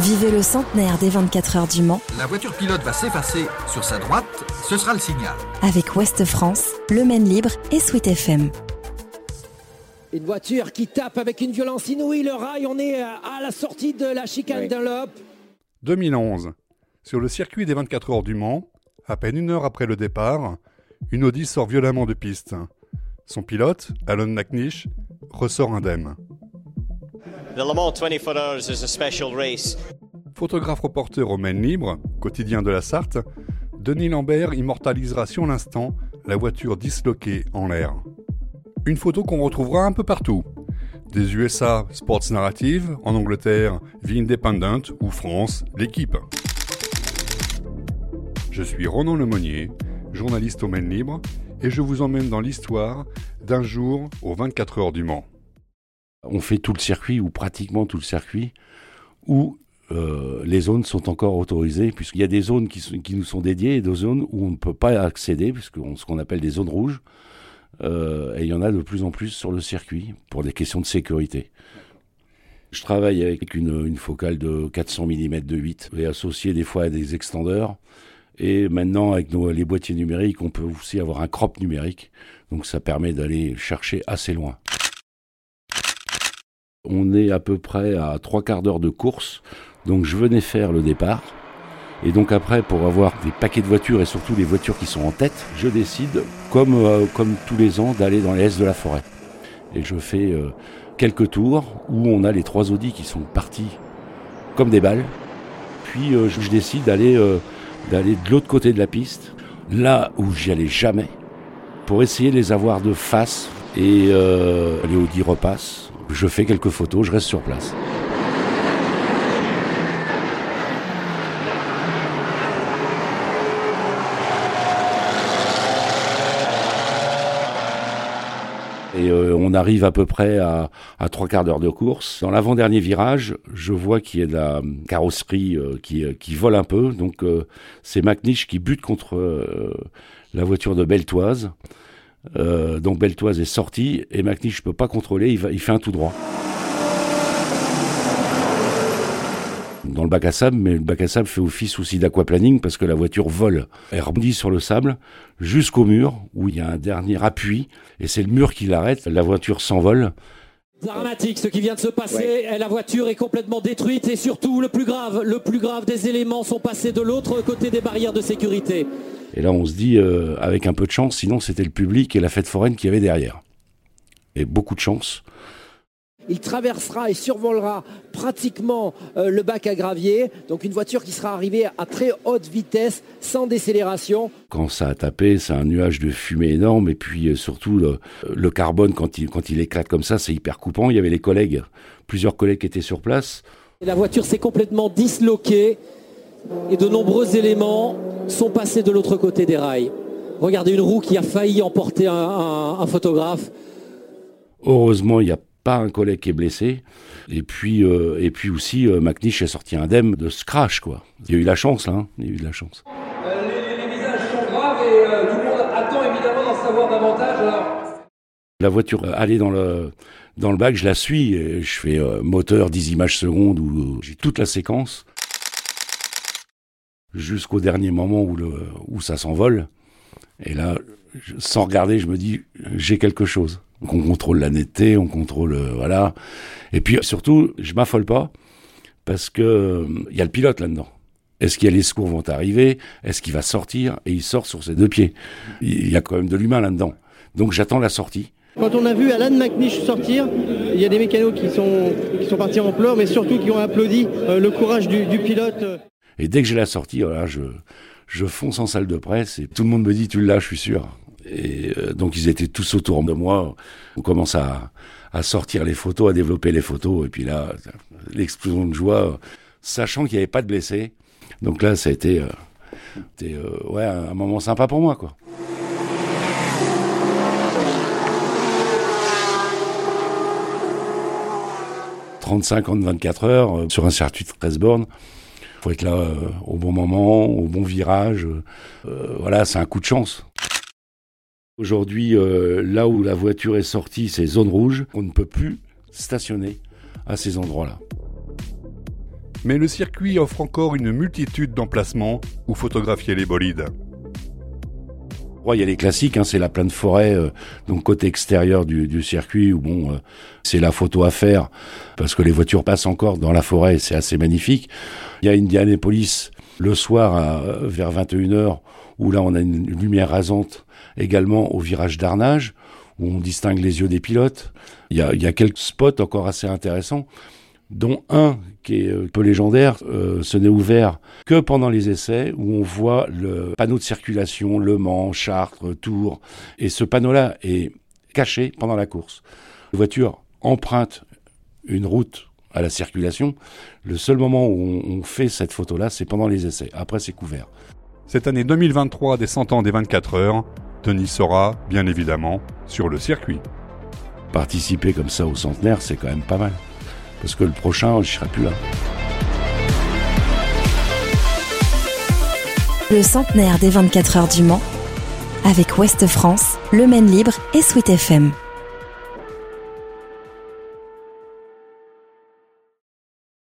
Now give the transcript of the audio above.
Vivez le centenaire des 24 heures du Mans La voiture pilote va s'effacer sur sa droite, ce sera le signal. avec Ouest France, Le Maine Libre et Sweet FM. Une voiture qui tape avec une violence inouïe le rail. On est à la sortie de la chicane Dunlop. 2011. Sur le circuit des 24 heures du Mans, à peine une heure après le départ, une Audi sort violemment de piste. Son pilote, Alan McNish, ressort indemne. The Le Mans 24 Hours is a special race. Photographe reporter au Maine Libre, quotidien de la Sarthe, Denis Lambert immortalisera sur l'instant la voiture disloquée en l'air. Une photo qu'on retrouvera un peu partout. Des USA Sports Narrative, en Angleterre The Independent ou France L'équipe. Je suis Ronan Lemonnier, journaliste au Maine Libre, et je vous emmène dans l'histoire d'un jour aux 24 heures du Mans. On fait tout le circuit, ou pratiquement tout le circuit, où euh, les zones sont encore autorisées, puisqu'il y a des zones qui, nous sont dédiées et des zones où on ne peut pas accéder, puisque ce qu'on appelle des zones rouges. Euh, et il y en a de plus en plus sur le circuit, pour des questions de sécurité. Je travaille avec une, focale de 400 mm de 8, et associée des fois à des extendeurs. Et maintenant, avec les boîtiers numériques, on peut aussi avoir un crop numérique. Donc ça permet d'aller chercher assez loin. On est à peu près à trois quarts d'heure de course. Donc je venais faire le départ. Et donc après, pour avoir des paquets de voitures et surtout les voitures qui sont en tête, je décide, comme, euh, tous les ans, d'aller dans l'est de la forêt. Et je fais euh, quelques tours où on a les trois Audi qui sont partis comme des balles. Puis euh, je, décide d'aller d'aller de l'autre côté de la piste, là où j'y allais jamais, pour essayer de les avoir de face. Et les Audi repassent. Je fais quelques photos, je reste sur place. Et euh, on arrive à peu près à, trois quarts d'heure de course. Dans l'avant-dernier virage, je vois qu'il y a la carrosserie euh, qui, euh, qui vole un peu. Donc c'est McNish qui bute contre la voiture de Beltoise. Euh, donc Beltoise est sorti et McNish ne peut pas contrôler, il, va, il fait un tout droit. Dans le bac à sable, mais le bac à sable fait office aussi d'aquaplaning parce que la voiture vole. Elle rebondit sur le sable jusqu'au mur où il y a un dernier appui et c'est le mur qui l'arrête. La voiture s'envole. Dramatique ce qui vient de se passer. Et La voiture est complètement détruite et surtout le plus grave, le plus grave des éléments sont passés de l'autre côté des barrières de sécurité. Et là, on se dit, euh, avec un peu de chance, sinon c'était le public et la fête foraine qui avait derrière. Et beaucoup de chance. Il traversera et survolera pratiquement euh, le bac à gravier. Donc une voiture qui sera arrivée à très haute vitesse, sans décélération. Quand ça a tapé, c'est un nuage de fumée énorme. Et puis euh, surtout, le, le carbone, quand il, quand il éclate comme ça, c'est hyper coupant. Il y avait les collègues, plusieurs collègues qui étaient sur place. Et la voiture s'est complètement disloquée et de nombreux éléments sont passés de l'autre côté des rails. Regardez une roue qui a failli emporter un, un- un photographe. Heureusement, il n'y a pas un collègue qui est blessé. Et puis, euh, et puis aussi, euh, McNish est sorti indemne de ce crash, quoi. Il y a eu la chance, là. hein. Il y a eu de la chance. les, les visages sont graves et euh, tout le monde attend évidemment d'en savoir davantage. Alors, La voiture euh, allait dans le, dans le bac, je la suis, et je fais euh, moteur 10 images secondes où euh, j'ai toute la séquence. Jusqu'au dernier moment où, ça s'envole. Et là, sans regarder, je me dis, j'ai quelque chose. On contrôle la netteté, on contrôle, euh, voilà. Et puis surtout, je m'affole pas, parce que euh, il y a le pilote là-dedans. Est-ce qu'il y a les secours vont arriver? Est-ce qu'il va sortir? Et il sort sur ses deux pieds. Il y a quand même de l'humain là-dedans. Donc j'attends la sortie. Quand on a vu Alan McNish sortir, il y a des mécanos qui sont, partis en pleurs, mais surtout qui ont applaudi euh, le courage du pilote. Et dès que j'ai la sortie, voilà, je, je fonce en salle de presse et tout le monde me dit tu lâches, je suis sûr. Et euh, donc ils étaient tous autour de moi. On commence à, à sortir les photos, à développer les photos. Et puis là, l'explosion de joie, sachant qu'il n'y avait pas de blessés. Donc là, ça a été, euh, euh, ouais, un moment sympa pour moi, quoi. « 35 ans de 24 heures sur un circuit de 13 bornes faut être là euh, au bon moment, au bon virage. Euh, voilà, c'est un coup de chance. Aujourd'hui, euh, là où la voiture est sortie, c'est zone rouge. On ne peut plus stationner à ces endroits-là. Mais le circuit offre encore une multitude d'emplacements où photographier les bolides. Il y a les classiques, hein, c'est la plaine forêt, euh, donc côté extérieur du, circuit, où bon, euh, c'est la photo à faire, parce que les voitures passent encore dans la forêt, c'est assez magnifique. Il y a Indianapolis, le soir vers 21h, où là on a une lumière rasante également au virage d'Arnage, où on distingue les yeux des pilotes. Il y a, il y a quelques spots encore assez intéressants dont un qui est euh, peu légendaire, euh, ce n'est ouvert que pendant les essais où on voit le panneau de circulation Le Mans, Chartres, Tours, et ce panneau-là est caché pendant la course. La voiture emprunte une route à la circulation. Le seul moment où on fait cette photo-là, c'est pendant les essais. Après, c'est couvert. Cette année 2023 des 100 ans des 24 heures, Denis sera, bien évidemment, sur le circuit. Participer comme ça au centenaire, c'est quand même pas mal parce que le prochain, je serai plus là. Le centenaire des 24 heures du Mans, avec Ouest France, Le Maine Libre et Sweet FM.